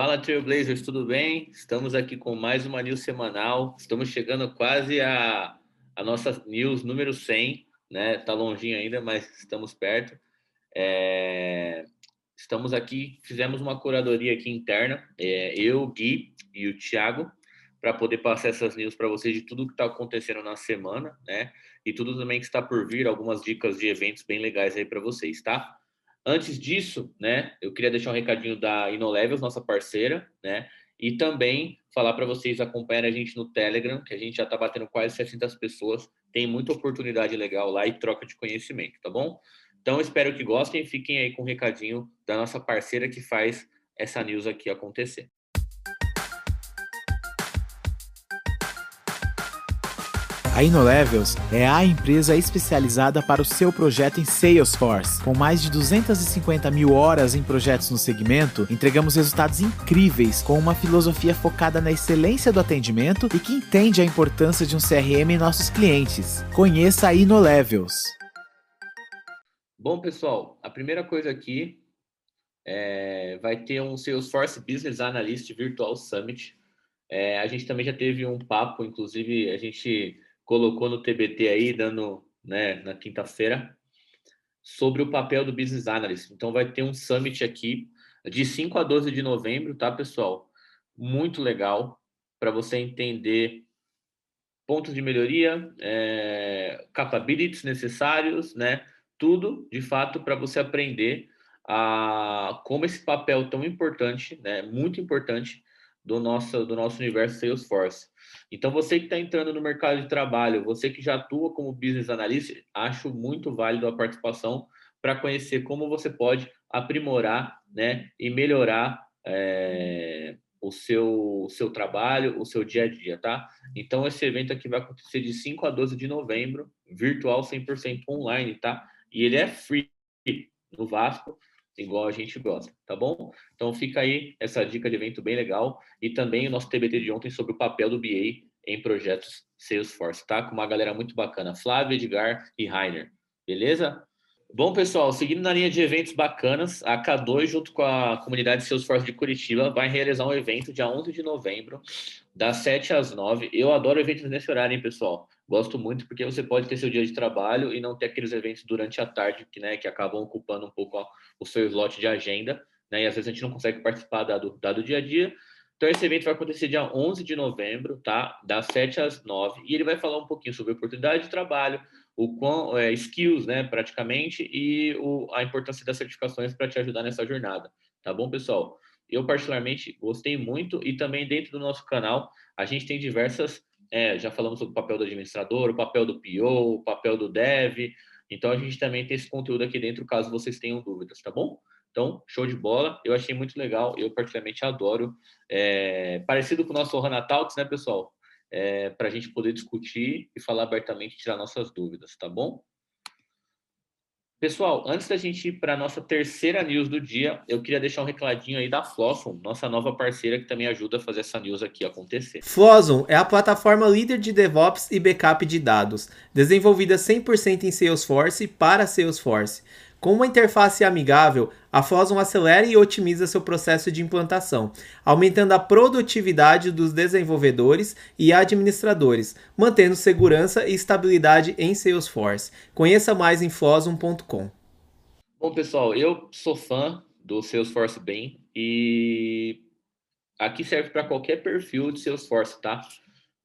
Fala Trailblazers, tudo bem? Estamos aqui com mais uma news semanal. Estamos chegando quase a, a nossa news número 100, né? Tá longinho ainda, mas estamos perto. É... Estamos aqui, fizemos uma curadoria aqui interna, é, eu, Gui e o Thiago, para poder passar essas news para vocês de tudo que está acontecendo na semana, né? E tudo também que está por vir, algumas dicas de eventos bem legais aí para vocês, tá? Antes disso, né, eu queria deixar um recadinho da InnoLevels, nossa parceira, né? E também falar para vocês acompanharem a gente no Telegram, que a gente já está batendo quase 600 pessoas, tem muita oportunidade legal lá e troca de conhecimento, tá bom? Então, espero que gostem, fiquem aí com o um recadinho da nossa parceira que faz essa news aqui acontecer. A InnoLevels é a empresa especializada para o seu projeto em Salesforce. Com mais de 250 mil horas em projetos no segmento, entregamos resultados incríveis com uma filosofia focada na excelência do atendimento e que entende a importância de um CRM em nossos clientes. Conheça a InnoLevels. Bom, pessoal, a primeira coisa aqui é, vai ter um Salesforce Business Analyst Virtual Summit. É, a gente também já teve um papo, inclusive a gente colocou no TBT aí, dando né, na quinta-feira, sobre o papel do Business Analyst. Então, vai ter um summit aqui de 5 a 12 de novembro, tá, pessoal? Muito legal para você entender pontos de melhoria, é, capabilities necessários, né? Tudo, de fato, para você aprender a como esse papel tão importante, né? Muito importante do nosso, do nosso universo Salesforce. Então, você que está entrando no mercado de trabalho, você que já atua como business analyst, acho muito válido a participação para conhecer como você pode aprimorar né, e melhorar é, o seu, seu trabalho, o seu dia a dia, tá? Então, esse evento aqui vai acontecer de 5 a 12 de novembro, virtual 100% online, tá? E ele é free no Vasco igual a gente gosta, tá bom? Então fica aí essa dica de evento bem legal e também o nosso TBT de ontem sobre o papel do BA em projetos Salesforce, tá? Com uma galera muito bacana, Flávio, Edgar e Rainer, beleza? Bom, pessoal, seguindo na linha de eventos bacanas, a K2, junto com a comunidade Salesforce de Curitiba, vai realizar um evento dia 11 de novembro, das 7 às 9. Eu adoro eventos nesse horário, hein, pessoal? Gosto muito porque você pode ter seu dia de trabalho e não ter aqueles eventos durante a tarde que, né, que acabam ocupando um pouco o seu slot de agenda, né? E às vezes a gente não consegue participar dado, dado dia a dia. Então, esse evento vai acontecer dia 11 de novembro, tá? Das 7 às 9. E ele vai falar um pouquinho sobre oportunidade de trabalho, o quão, é, skills, né, praticamente, e o, a importância das certificações para te ajudar nessa jornada. Tá bom, pessoal? Eu, particularmente, gostei muito e também dentro do nosso canal, a gente tem diversas. É, já falamos sobre o papel do administrador, o papel do PO, o papel do dev. Então, a gente também tem esse conteúdo aqui dentro, caso vocês tenham dúvidas, tá bom? Então, show de bola. Eu achei muito legal. Eu, particularmente, adoro. É, parecido com o nosso Ohana Talks, né, pessoal? É, para a gente poder discutir e falar abertamente, tirar nossas dúvidas, tá bom? Pessoal, antes da gente ir para a nossa terceira news do dia, eu queria deixar um recladinho aí da Flosson, nossa nova parceira que também ajuda a fazer essa news aqui acontecer. Flosson é a plataforma líder de DevOps e backup de dados, desenvolvida 100% em Salesforce para Salesforce. Com uma interface amigável, a Fosun acelera e otimiza seu processo de implantação, aumentando a produtividade dos desenvolvedores e administradores, mantendo segurança e estabilidade em Salesforce. Conheça mais em fosun.com. Bom, pessoal, eu sou fã do Salesforce bem e aqui serve para qualquer perfil de Salesforce, tá?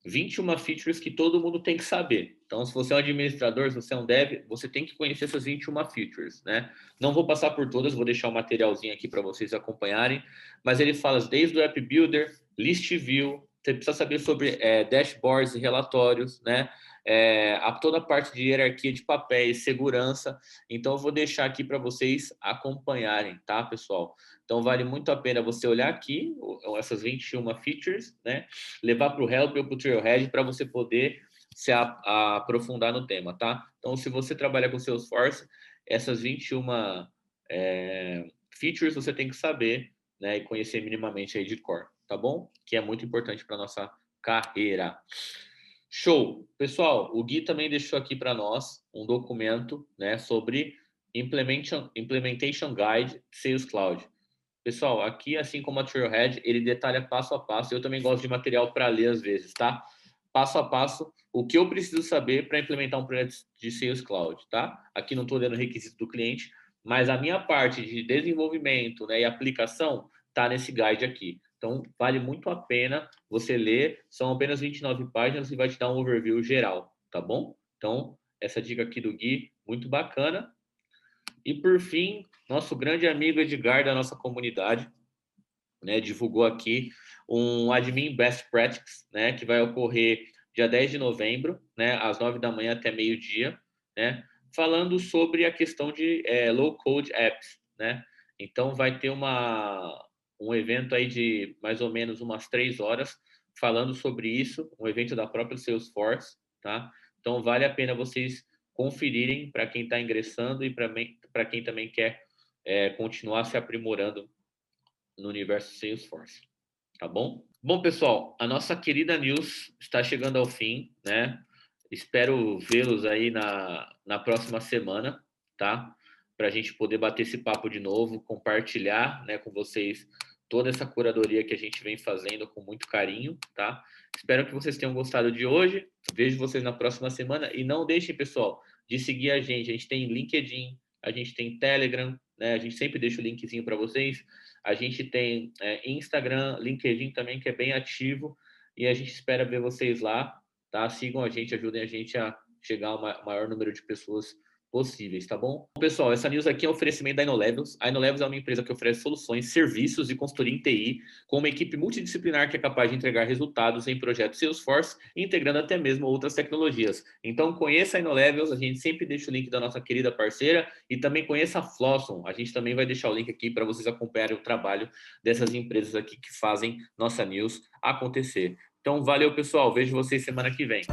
21 features que todo mundo tem que saber. Então, se você é um administrador, se você é um dev, você tem que conhecer essas 21 features, né? Não vou passar por todas, vou deixar um materialzinho aqui para vocês acompanharem, mas ele fala desde o App Builder, List View, você precisa saber sobre é, dashboards e relatórios, né? É, a toda a parte de hierarquia de papéis, segurança. Então, eu vou deixar aqui para vocês acompanharem, tá, pessoal? Então, vale muito a pena você olhar aqui, essas 21 features, né? Levar para o Help ou para o Trailhead para você poder se a, a aprofundar no tema, tá? Então, se você trabalha com Salesforce, essas 21 é, features você tem que saber, né? E conhecer minimamente aí de core, tá bom? Que é muito importante para nossa carreira. Show! Pessoal, o Gui também deixou aqui para nós um documento, né? Sobre Implementation, Implementation Guide Sales Cloud. Pessoal, aqui, assim como a Trailhead, ele detalha passo a passo. Eu também gosto de material para ler às vezes, tá? Passo a passo, o que eu preciso saber para implementar um projeto de Sales Cloud, tá? Aqui não estou lendo requisito do cliente, mas a minha parte de desenvolvimento né, e aplicação está nesse guide aqui. Então, vale muito a pena você ler. São apenas 29 páginas e vai te dar um overview geral, tá bom? Então, essa dica aqui do Gui, muito bacana. E por fim, nosso grande amigo Edgar da nossa comunidade, né, divulgou aqui um Admin Best Practices, né, que vai ocorrer dia 10 de novembro, né, às 9 da manhã até meio-dia, né, falando sobre a questão de é, low code apps, né? Então vai ter uma um evento aí de mais ou menos umas três horas falando sobre isso, um evento da própria Salesforce, tá? Então vale a pena vocês conferirem para quem está ingressando e para quem também quer é, continuar se aprimorando no universo Salesforce. Tá bom? Bom, pessoal, a nossa querida news está chegando ao fim, né? Espero vê-los aí na, na próxima semana, tá? Para a gente poder bater esse papo de novo, compartilhar né, com vocês toda essa curadoria que a gente vem fazendo com muito carinho, tá? Espero que vocês tenham gostado de hoje. Vejo vocês na próxima semana. E não deixem, pessoal, de seguir a gente. A gente tem LinkedIn, a gente tem Telegram, né? A gente sempre deixa o linkzinho para vocês. A gente tem é, Instagram, LinkedIn também, que é bem ativo. E a gente espera ver vocês lá, tá? Sigam a gente, ajudem a gente a chegar ao maior número de pessoas possíveis, tá bom? Pessoal, essa news aqui é um oferecimento da InnoLevels. A InnoLevels é uma empresa que oferece soluções, serviços e consultoria em TI, com uma equipe multidisciplinar que é capaz de entregar resultados em projetos Salesforce, integrando até mesmo outras tecnologias. Então, conheça a InnoLevels, a gente sempre deixa o link da nossa querida parceira e também conheça a Flosson. A gente também vai deixar o link aqui para vocês acompanharem o trabalho dessas empresas aqui que fazem nossa news acontecer. Então, valeu, pessoal. Vejo vocês semana que vem.